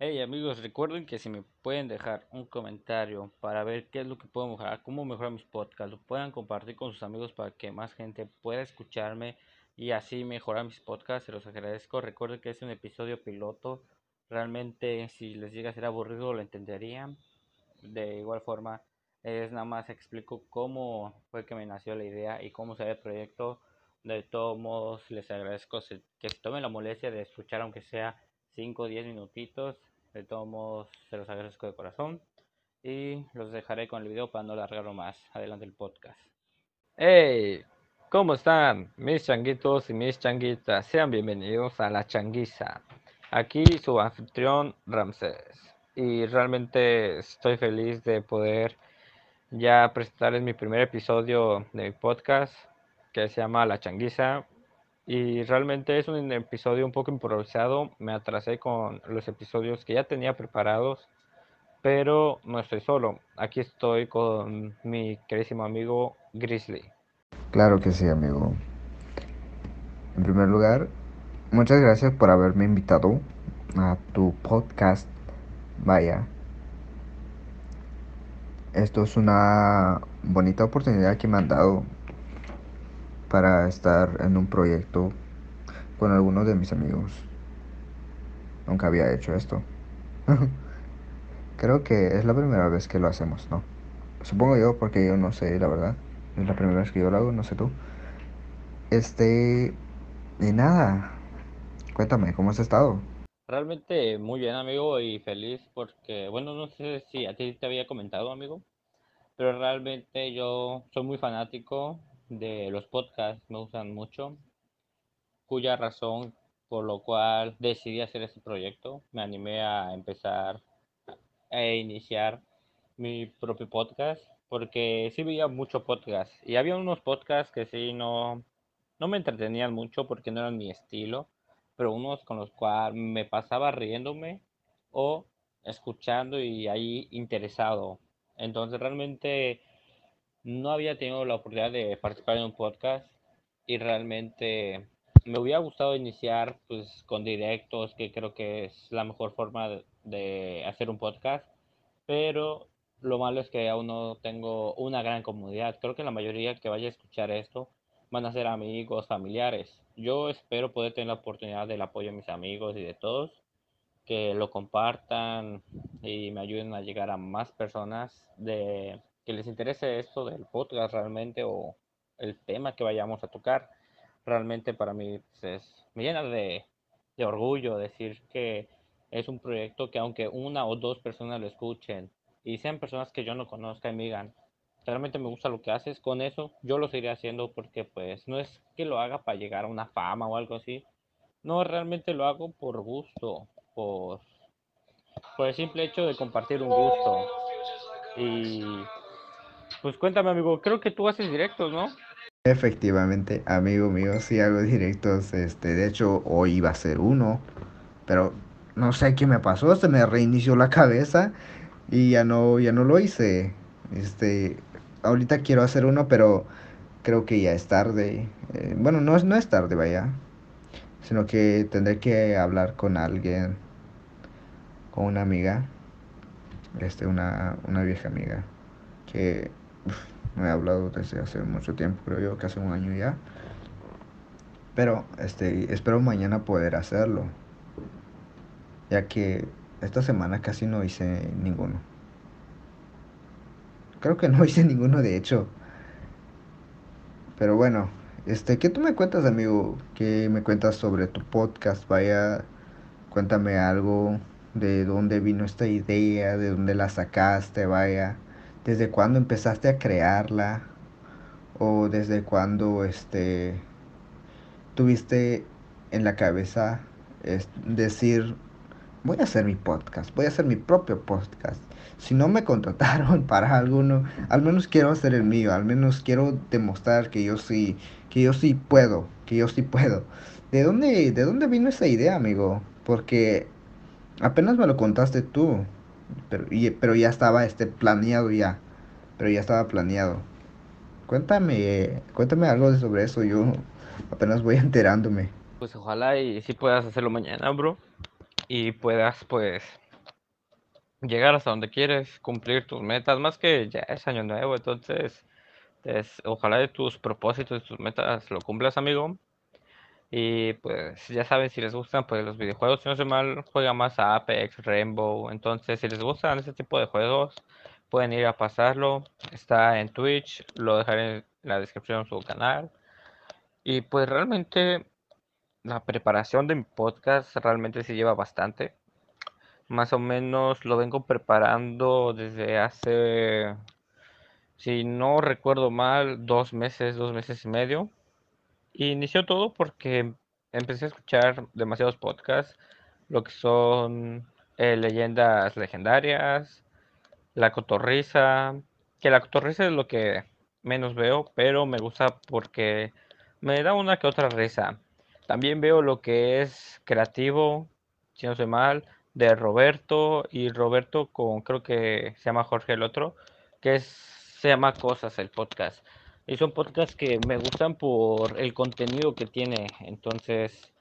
Hey amigos, recuerden que si me pueden dejar un comentario para ver qué es lo que puedo mejorar, cómo mejorar mis podcasts, lo puedan compartir con sus amigos para que más gente pueda escucharme y así mejorar mis podcasts, se los agradezco. Recuerden que es un episodio piloto, realmente si les llega a ser aburrido lo entenderían. De igual forma, es nada más explico cómo fue que me nació la idea y cómo se el proyecto. De todos modos, les agradezco que se tomen la molestia de escuchar aunque sea 5 o 10 minutitos. De todos se los agradezco de corazón. Y los dejaré con el video para no alargarlo más. Adelante el podcast. Hey, ¿cómo están mis changuitos y mis changuitas? Sean bienvenidos a la changuiza. Aquí su anfitrión Ramsés. Y realmente estoy feliz de poder ya presentarles mi primer episodio de mi podcast que se llama La Changuiza. Y realmente es un episodio un poco improvisado. Me atrasé con los episodios que ya tenía preparados. Pero no estoy solo. Aquí estoy con mi querísimo amigo Grizzly. Claro que sí, amigo. En primer lugar, muchas gracias por haberme invitado a tu podcast. Vaya. Esto es una bonita oportunidad que me han dado para estar en un proyecto con algunos de mis amigos. Nunca había hecho esto. Creo que es la primera vez que lo hacemos, ¿no? Supongo yo, porque yo no sé, la verdad. Es la primera vez que yo lo hago, no sé tú. Este... Y nada. Cuéntame, ¿cómo has estado? Realmente muy bien, amigo, y feliz porque, bueno, no sé si a ti te había comentado, amigo, pero realmente yo soy muy fanático de los podcasts me gustan mucho, cuya razón por lo cual decidí hacer este proyecto, me animé a empezar e iniciar mi propio podcast, porque sí veía mucho podcast y había unos podcasts que sí no, no me entretenían mucho porque no eran mi estilo, pero unos con los cuales me pasaba riéndome o escuchando y ahí interesado. Entonces realmente no había tenido la oportunidad de participar en un podcast y realmente me hubiera gustado iniciar pues con directos, que creo que es la mejor forma de, hacer un podcast, pero lo malo es que aún no tengo una gran comunidad. Creo que la mayoría que vaya a escuchar esto van a ser amigos, familiares. Yo espero poder tener la oportunidad del apoyo de mis amigos y de todos, que lo compartan y me ayuden a llegar a más personas de que les interese esto del podcast realmente o el tema que vayamos a tocar, realmente para mí pues, me llena de, de orgullo decir que es un proyecto que aunque una o dos personas lo escuchen y sean personas que yo no conozca y me digan, realmente me gusta lo que haces, con eso yo lo seguiré haciendo porque pues no es que lo haga para llegar a una fama o algo así, no, realmente lo hago por gusto, por, por el simple hecho de compartir un gusto. Y pues cuéntame, amigo, creo que tú haces directos, ¿no? Efectivamente, amigo mío, sí hago directos. Este, de hecho, hoy iba a ser uno, pero no sé qué me pasó, se me reinició la cabeza y ya no, ya no lo hice. Este, ahorita quiero hacer uno, pero creo que ya es tarde. Eh, bueno, no es, no es tarde, vaya, sino que tendré que hablar con alguien, con una amiga, este, una, una vieja amiga, que no he hablado desde hace mucho tiempo, creo yo que hace un año ya. Pero este, espero mañana poder hacerlo. Ya que esta semana casi no hice ninguno. Creo que no hice ninguno de hecho. Pero bueno, este, ¿qué tú me cuentas, amigo? ¿Qué me cuentas sobre tu podcast? Vaya, cuéntame algo de dónde vino esta idea, de dónde la sacaste, vaya desde cuándo empezaste a crearla o desde cuándo este tuviste en la cabeza decir voy a hacer mi podcast, voy a hacer mi propio podcast. Si no me contrataron para alguno, al menos quiero hacer el mío, al menos quiero demostrar que yo sí, que yo sí puedo, que yo sí puedo. ¿De dónde, de dónde vino esa idea, amigo? Porque apenas me lo contaste tú. Pero, pero ya estaba este planeado ya. Pero ya estaba planeado. Cuéntame, cuéntame algo sobre eso. Yo apenas voy enterándome. Pues ojalá y si puedas hacerlo mañana, bro. Y puedas, pues, llegar hasta donde quieres, cumplir tus metas, más que ya es año nuevo, entonces es, ojalá de tus propósitos, tus metas lo cumplas, amigo. Y pues ya saben, si les gustan pues los videojuegos, si no sé mal, juega más a Apex, Rainbow. Entonces, si les gustan ese tipo de juegos, pueden ir a pasarlo. Está en Twitch, lo dejaré en la descripción de su canal. Y pues realmente la preparación de mi podcast realmente se lleva bastante. Más o menos lo vengo preparando desde hace, si no recuerdo mal, dos meses, dos meses y medio. Inició todo porque empecé a escuchar demasiados podcasts, lo que son eh, leyendas legendarias, La Cotorrisa, que La Cotorrisa es lo que menos veo, pero me gusta porque me da una que otra risa. También veo lo que es creativo, si no sé mal, de Roberto y Roberto con creo que se llama Jorge el otro, que se llama Cosas el podcast. Y son podcasts que me gustan por el contenido que tiene. Entonces,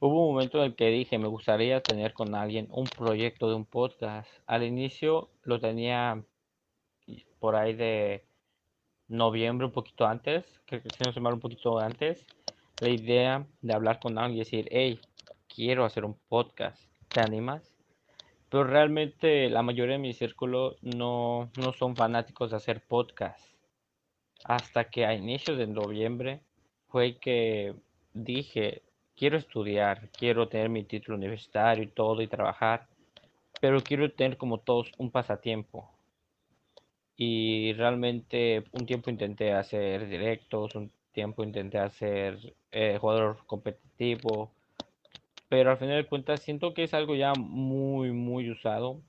hubo un momento en el que dije, me gustaría tener con alguien un proyecto de un podcast. Al inicio lo tenía por ahí de noviembre, un poquito antes, creo que se mal un poquito antes, la idea de hablar con alguien y decir, hey, quiero hacer un podcast, ¿te animas? Pero realmente la mayoría de mi círculo no, no son fanáticos de hacer podcast. Hasta que a inicios de noviembre fue que dije, quiero estudiar, quiero tener mi título universitario y todo y trabajar, pero quiero tener como todos un pasatiempo. Y realmente un tiempo intenté hacer directos, un tiempo intenté hacer eh, jugador competitivo, pero al final de cuentas siento que es algo ya muy, muy usado,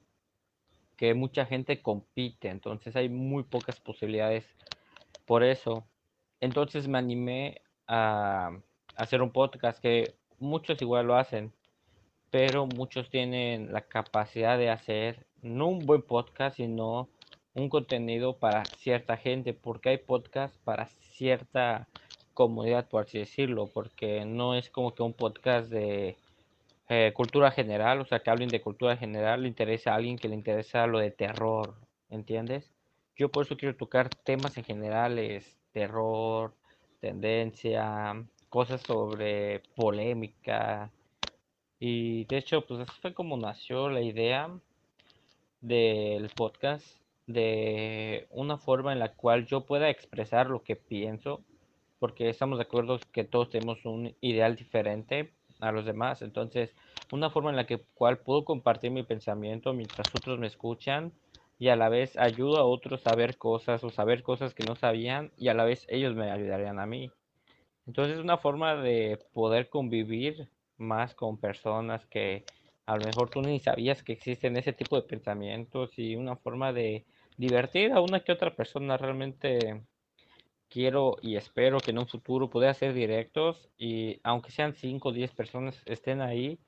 que mucha gente compite, entonces hay muy pocas posibilidades por eso. Entonces me animé a, hacer un podcast que muchos igual lo hacen, pero muchos tienen la capacidad de hacer no un buen podcast, sino un contenido para cierta gente, porque hay podcast para cierta comunidad, por así decirlo, porque no es como que un podcast de eh, cultura general, o sea, que hablen de cultura general, le interesa a alguien que le interesa lo de terror, ¿entiendes? Yo por eso quiero tocar temas en generales, terror, tendencia, cosas sobre polémica. Y de hecho, pues así fue como nació la idea del podcast, de una forma en la cual yo pueda expresar lo que pienso, porque estamos de acuerdo que todos tenemos un ideal diferente a los demás. Entonces, una forma en la que cual puedo compartir mi pensamiento mientras otros me escuchan y a la vez ayudo a otros a ver cosas o saber cosas que no sabían y a la vez ellos me ayudarían a mí. Entonces, es una forma de poder convivir más con personas que a lo mejor tú ni sabías que existen ese tipo de pensamientos y una forma de divertir a una que otra persona realmente quiero y espero que en un futuro pueda hacer directos y aunque sean 5 o 10 personas estén ahí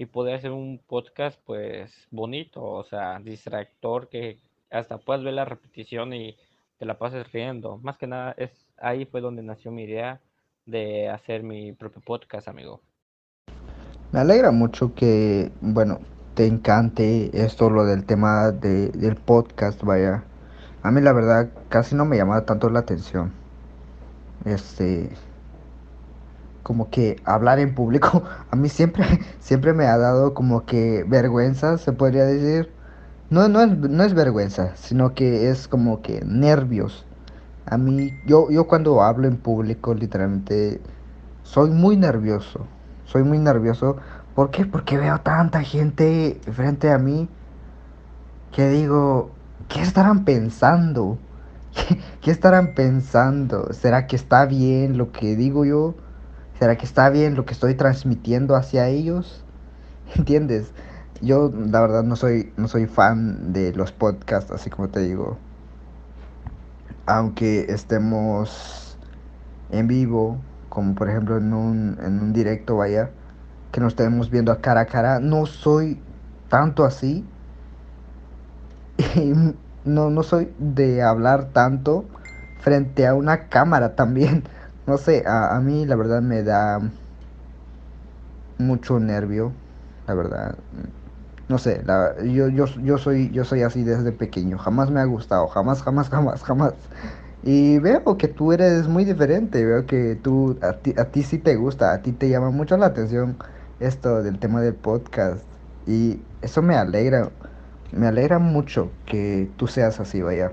y poder hacer un podcast pues bonito, o sea, distractor que hasta puedas ver la repetición y te la pases riendo. Más que nada es ahí fue donde nació mi idea de hacer mi propio podcast, amigo. Me alegra mucho que, bueno, te encante esto, lo del tema de, del podcast, vaya. A mí la verdad casi no me llama tanto la atención. Este, como que hablar en público, a mí siempre, siempre me ha dado como que vergüenza, se podría decir. No, no es, no es vergüenza, sino que es como que nervios. A mí, yo, yo cuando hablo en público, literalmente, soy muy nervioso. Soy muy nervioso. ¿Por qué? Porque veo tanta gente frente a mí que digo, ¿qué estarán pensando? ¿Qué, qué estarán pensando? ¿Será que está bien lo que digo yo? ¿Será que está bien lo que estoy transmitiendo hacia ellos? ¿Entiendes? Yo la verdad no soy no soy fan de los podcasts, así como te digo. Aunque estemos en vivo, como por ejemplo en un, en un directo, vaya, que nos estemos viendo a cara a cara, no soy tanto así. Y no, no soy de hablar tanto frente a una cámara también. No sé, a, a mí la verdad me da mucho nervio, la verdad. No sé, la, yo, yo, yo, soy, yo soy así desde pequeño. Jamás me ha gustado. Jamás, jamás, jamás, jamás. Y veo que tú eres muy diferente. Veo que tú, a ti, a ti sí te gusta. A ti te llama mucho la atención esto del tema del podcast. Y eso me alegra. Me alegra mucho que tú seas así, vaya.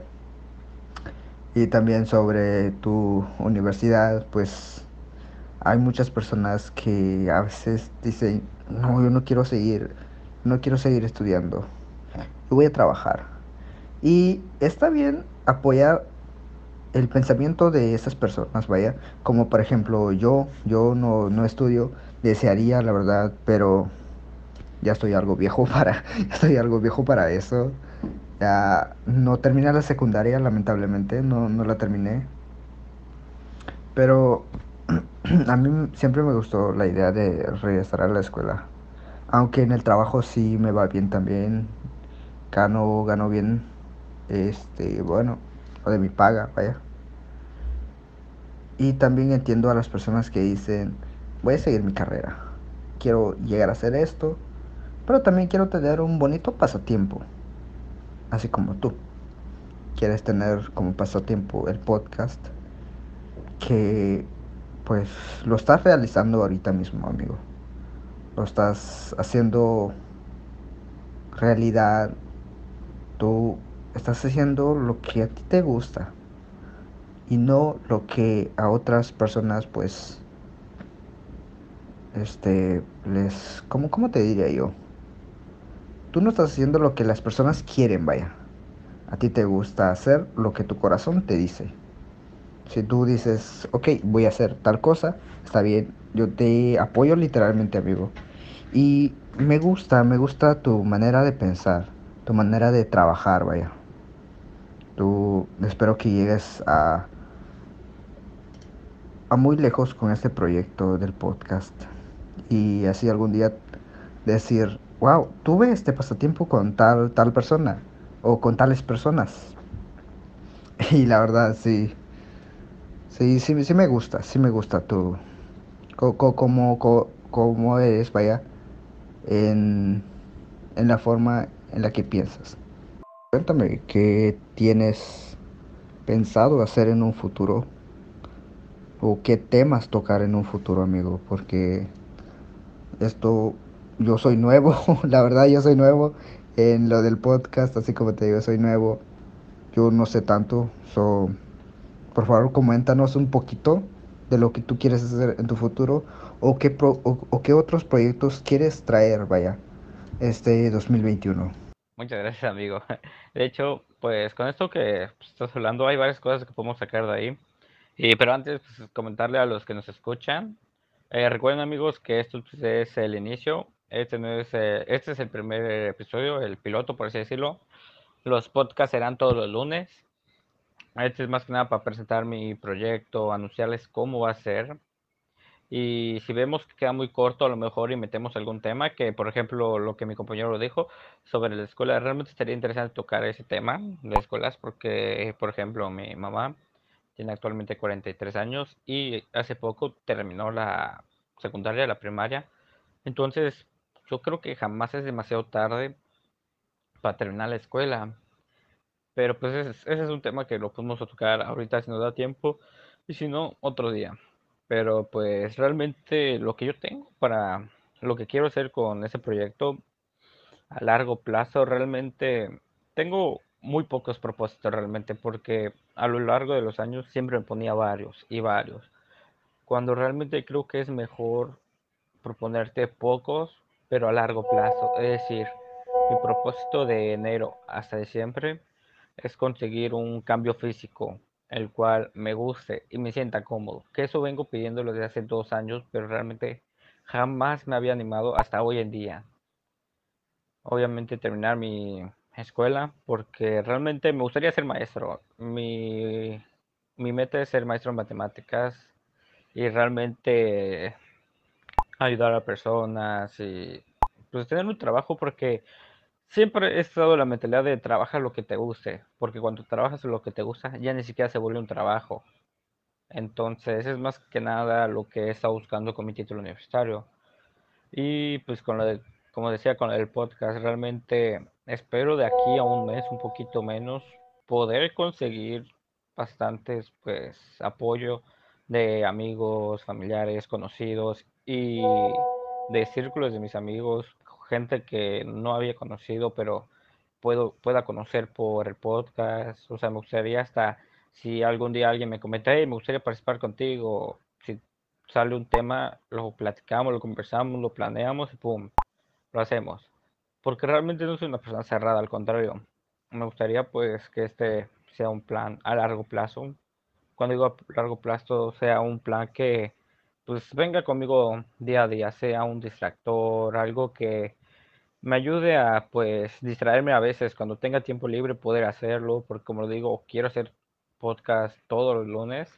Y también sobre tu universidad, pues hay muchas personas que a veces dicen, no, yo no quiero seguir, no quiero seguir estudiando, yo voy a trabajar. Y está bien apoyar el pensamiento de esas personas, vaya, como por ejemplo yo, yo no, no estudio, desearía la verdad, pero ya estoy algo viejo para, ya estoy algo viejo para eso. Ya no terminé la secundaria, lamentablemente, no, no la terminé. Pero a mí siempre me gustó la idea de regresar a la escuela. Aunque en el trabajo sí me va bien también. Gano, gano bien. Este, bueno, lo de mi paga, vaya. Y también entiendo a las personas que dicen, voy a seguir mi carrera. Quiero llegar a hacer esto, pero también quiero tener un bonito pasatiempo. Así como tú. Quieres tener como pasatiempo el podcast que pues lo estás realizando ahorita mismo, amigo. Lo estás haciendo realidad. Tú estás haciendo lo que a ti te gusta y no lo que a otras personas pues este les cómo cómo te diría yo tú no estás haciendo lo que las personas quieren vaya a ti te gusta hacer lo que tu corazón te dice si tú dices, ok, voy a hacer tal cosa, está bien, yo te apoyo literalmente, amigo. Y me gusta, me gusta tu manera de pensar, tu manera de trabajar, vaya. Tú espero que llegues a, a muy lejos con este proyecto del podcast. Y así algún día decir, wow, tuve este pasatiempo con tal, tal persona o con tales personas. Y la verdad, sí Sí, sí, sí me gusta, sí me gusta tu... como, como, eres, vaya, en, en la forma en la que piensas. Cuéntame, ¿qué tienes pensado hacer en un futuro? ¿O qué temas tocar en un futuro, amigo? Porque esto, yo soy nuevo, la verdad yo soy nuevo en lo del podcast, así como te digo, soy nuevo. Yo no sé tanto, so, por favor, coméntanos un poquito de lo que tú quieres hacer en tu futuro o qué, o, qué otros proyectos quieres traer, vaya, este 2021. Muchas gracias, amigo. De hecho, pues con esto que estás hablando, hay varias cosas que podemos sacar de ahí. Y, pero antes, pues, comentarle a los que nos escuchan, eh, recuerden, amigos, que esto pues, es el inicio. Este, no es, eh, este es el primer episodio, el piloto, por así decirlo. Los podcasts serán todos los lunes. Este es más que nada para presentar mi proyecto, anunciarles cómo va a ser. Y si vemos que queda muy corto, a lo mejor y metemos algún tema, que por ejemplo lo que mi compañero dijo sobre la escuela, realmente estaría interesante tocar ese tema de escuelas, porque por ejemplo mi mamá tiene actualmente 43 años y hace poco terminó la secundaria, la primaria. Entonces yo creo que jamás es demasiado tarde para terminar la escuela. Pero pues ese, es un tema que lo podemos tocar ahorita si nos da tiempo y si no, otro día. Pero pues realmente lo que yo tengo para lo que quiero hacer con ese proyecto a largo plazo, realmente tengo muy pocos propósitos realmente porque a lo largo de los años siempre me ponía varios y varios. Cuando realmente creo que es mejor proponerte pocos, pero a largo plazo. Es decir, mi propósito de enero hasta diciembre es conseguir un cambio físico, el cual me guste y me sienta cómodo. Que eso vengo pidiéndolo desde hace dos años, pero realmente jamás me había animado hasta hoy en día. Obviamente terminar mi escuela, porque realmente me gustaría ser maestro. Mi, mi meta es ser maestro en matemáticas y realmente ayudar a personas y pues tener un trabajo porque Siempre he estado la mentalidad de trabajar lo que te guste, porque cuando trabajas lo que te gusta ya ni siquiera se vuelve un trabajo. Entonces es más que nada lo que he estado buscando con mi título universitario. Y pues con, como decía con el podcast, realmente espero de aquí a un mes, un poquito menos, poder conseguir bastantes pues apoyo de amigos, familiares, conocidos y de círculos de mis amigos, gente que no había conocido, pero puedo, pueda conocer por el podcast. O sea, me gustaría hasta si algún día alguien me comenta, hey, me gustaría participar contigo, si sale un tema, lo platicamos, lo conversamos, lo planeamos y pum, lo hacemos. Porque realmente no soy una persona cerrada, al contrario. Me gustaría pues que este sea un plan a largo plazo. Cuando digo a largo plazo, sea un plan que pues venga conmigo día a día, sea un distractor, algo que me ayude a pues distraerme a veces cuando tenga tiempo libre poder hacerlo, porque como lo digo, quiero hacer podcast todos los lunes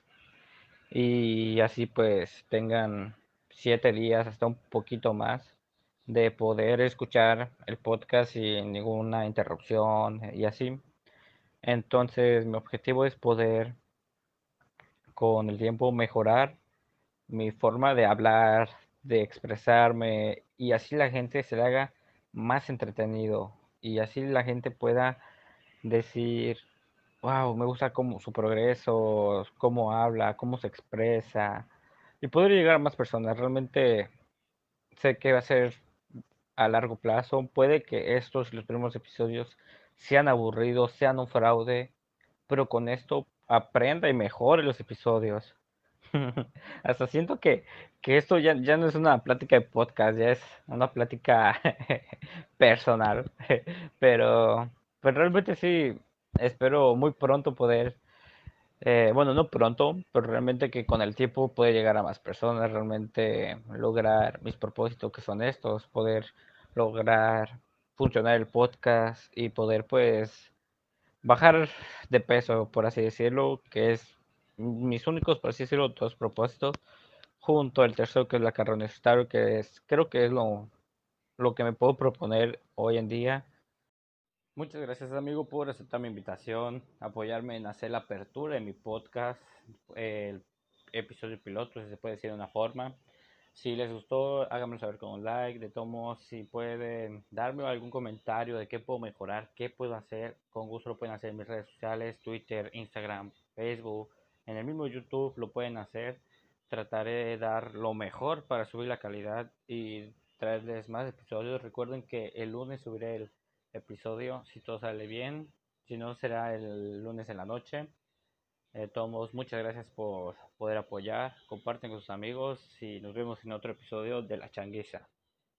y así pues tengan siete días hasta un poquito más de poder escuchar el podcast sin ninguna interrupción y así. Entonces mi objetivo es poder con el tiempo mejorar mi forma de hablar, de expresarme y así la gente se le haga más entretenido y así la gente pueda decir, wow, me gusta cómo, su progreso, cómo habla, cómo se expresa y poder llegar a más personas. Realmente sé que va a ser a largo plazo. Puede que estos, los primeros episodios, sean aburridos, sean un fraude, pero con esto aprenda y mejore los episodios. Hasta siento que, que esto ya, ya, no es una plática de podcast, ya es una plática personal. Pero, pero realmente sí, espero muy pronto poder, eh, bueno, no pronto, pero realmente que con el tiempo puede llegar a más personas, realmente lograr mis propósitos que son estos, poder lograr funcionar el podcast y poder pues bajar de peso, por así decirlo, que es mis únicos, por así decirlo, dos propósitos, junto al tercero que es la carrera universitaria, que es, creo que es lo, lo que me puedo proponer hoy en día. Muchas gracias amigo por aceptar mi invitación, apoyarme en hacer la apertura de mi podcast, el episodio piloto, si se puede decir de una forma. Si les gustó, háganmelo saber con un like. De todos si pueden darme algún comentario de qué puedo mejorar, qué puedo hacer, con gusto lo pueden hacer en mis redes sociales, Twitter, Instagram, Facebook, en el mismo YouTube lo pueden hacer. Trataré de dar lo mejor para subir la calidad y traerles más episodios. Recuerden que el lunes subiré el episodio si todo sale bien. Si no, será el lunes en la noche. Eh, Tomos, muchas gracias por poder apoyar. Comparten con sus amigos y nos vemos en otro episodio de La Changuisa.